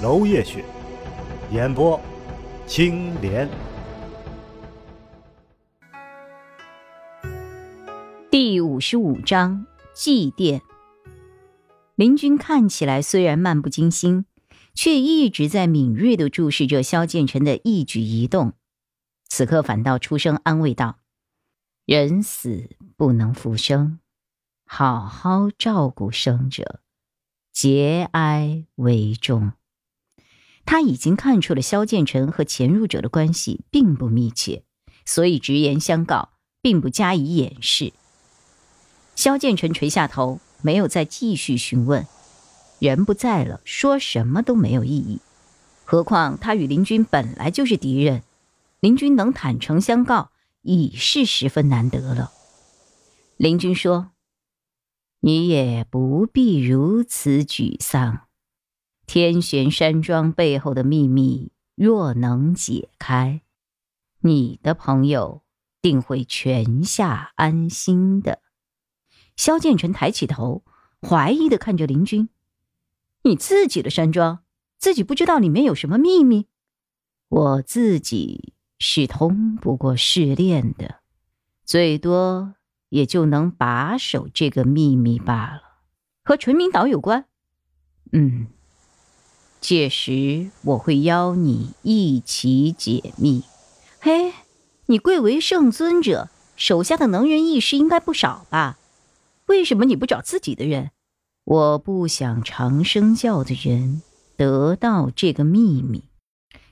楼夜雪，演播，青莲。第五十五章祭奠。林军看起来虽然漫不经心，却一直在敏锐的注视着萧建成的一举一动。此刻反倒出声安慰道：“人死不能复生，好好照顾生者，节哀为重。”他已经看出了萧建成和潜入者的关系并不密切，所以直言相告，并不加以掩饰。萧建成垂下头，没有再继续询问。人不在了，说什么都没有意义。何况他与林军本来就是敌人，林军能坦诚相告，已是十分难得了。林军说：“你也不必如此沮丧。”天玄山庄背后的秘密若能解开，你的朋友定会泉下安心的。萧建成抬起头，怀疑的看着林军：“你自己的山庄，自己不知道里面有什么秘密？我自己是通不过试炼的，最多也就能把守这个秘密罢了。和纯明岛有关？嗯。”届时我会邀你一起解密。嘿，你贵为圣尊者，手下的能人异士应该不少吧？为什么你不找自己的人？我不想长生教的人得到这个秘密。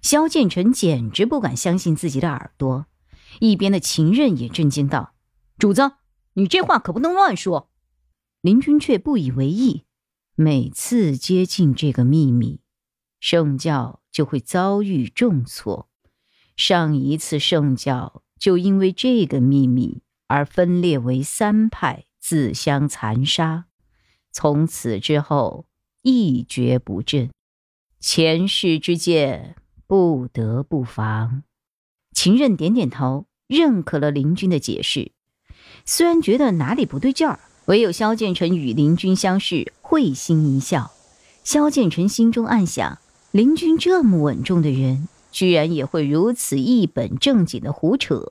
萧建成简直不敢相信自己的耳朵，一边的秦刃也震惊道：“主子，你这话可不能乱说。”林君却不以为意。每次接近这个秘密。圣教就会遭遇重挫。上一次圣教就因为这个秘密而分裂为三派，自相残杀。从此之后一蹶不振。前世之见，不得不防。秦任点点头，认可了林军的解释。虽然觉得哪里不对劲儿，唯有萧建成与林军相视，会心一笑。萧建成心中暗想。林军这么稳重的人，居然也会如此一本正经的胡扯，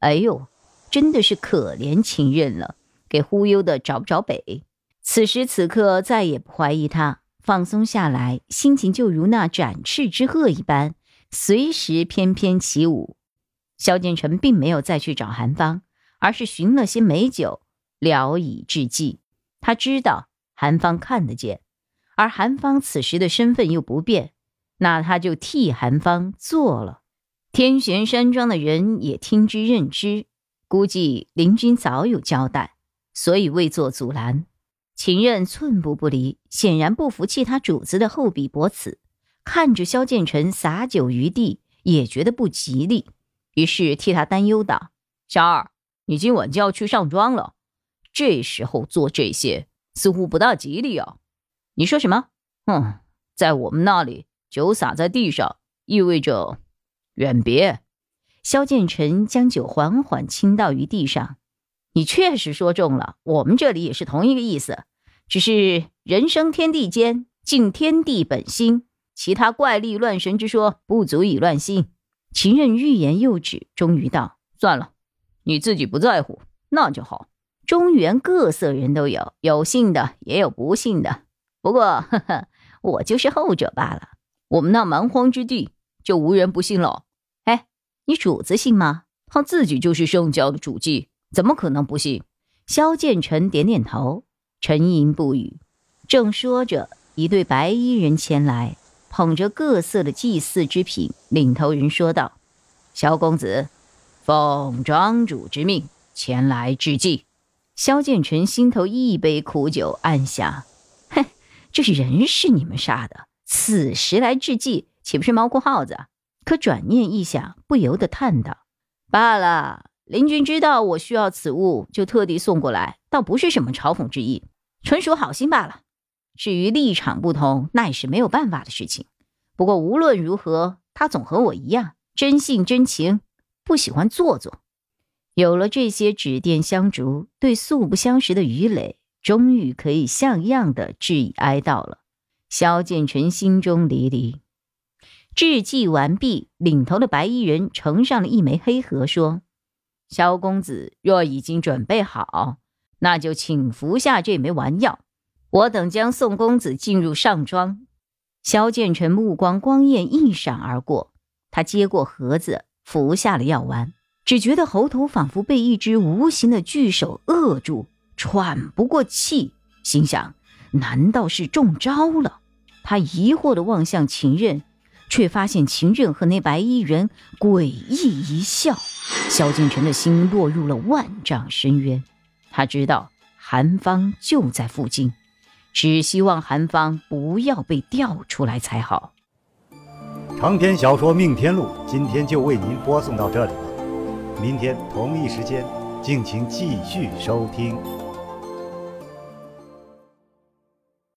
哎呦，真的是可怜秦任了，给忽悠的找不着北。此时此刻，再也不怀疑他，放松下来，心情就如那展翅之鹤一般，随时翩翩起舞。萧建成并没有再去找韩芳，而是寻了些美酒，聊以致祭。他知道韩芳看得见。而韩芳此时的身份又不变，那他就替韩芳做了。天玄山庄的人也听之任之，估计林君早有交代，所以未作阻拦。秦任寸步不离，显然不服气他主子的厚彼薄此，看着萧建成洒酒于地，也觉得不吉利，于是替他担忧道：“小二，你今晚就要去上庄了，这时候做这些似乎不大吉利啊。”你说什么？嗯，在我们那里，酒洒在地上意味着远别。萧建成将酒缓缓倾倒于地上。你确实说中了，我们这里也是同一个意思，只是人生天地间，敬天地本心，其他怪力乱神之说不足以乱心。秦任欲言又止，终于道：“算了，你自己不在乎，那就好。中原各色人都有，有信的，也有不信的。”不过，呵呵，我就是后者罢了。我们那蛮荒之地就无人不信了。哎，你主子信吗？他自己就是圣教的主祭，怎么可能不信？萧建成点点头，沉吟不语。正说着，一对白衣人前来，捧着各色的祭祀之品。领头人说道：“萧公子，奉庄主之命前来致祭。”萧建成心头一杯苦酒，暗想。这是人是你们杀的，此时来制计，岂不是猫哭耗子？可转念一想，不由得叹道：“罢了，林君知道我需要此物，就特地送过来，倒不是什么嘲讽之意，纯属好心罢了。至于立场不同，那也是没有办法的事情。不过无论如何，他总和我一样，真性真情，不喜欢做作。有了这些指点相逐，对素不相识的于磊，终于可以像样的致以哀悼了。萧建成心中离离。制祭完毕，领头的白衣人呈上了一枚黑盒，说：“萧公子若已经准备好，那就请服下这枚丸药。我等将宋公子进入上庄。”萧建成目光光焰一闪而过，他接过盒子，服下了药丸，只觉得喉头仿佛被一只无形的巨手扼住，喘不过气，心想：难道是中招了？他疑惑地望向秦任。却发现秦任和那白衣人诡异一笑，萧敬腾的心落入了万丈深渊。他知道韩芳就在附近，只希望韩芳不要被调出来才好。长篇小说《命天录》今天就为您播送到这里了，明天同一时间，敬请继续收听。